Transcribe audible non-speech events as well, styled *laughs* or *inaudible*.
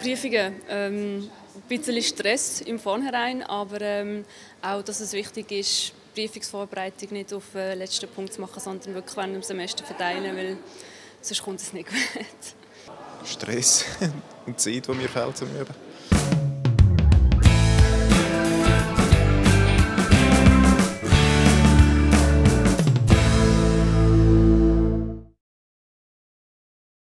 Prüfungen. Ähm, ein bisschen Stress im Vornherein, aber ähm, auch, dass es wichtig ist, die Prüfungsvorbereitung nicht auf den letzten Punkt zu machen, sondern wirklich während dem Semester verteilen, weil sonst kommt es nicht *laughs* gut. Stress *laughs* und Zeit, die mir fehlt zum Üben.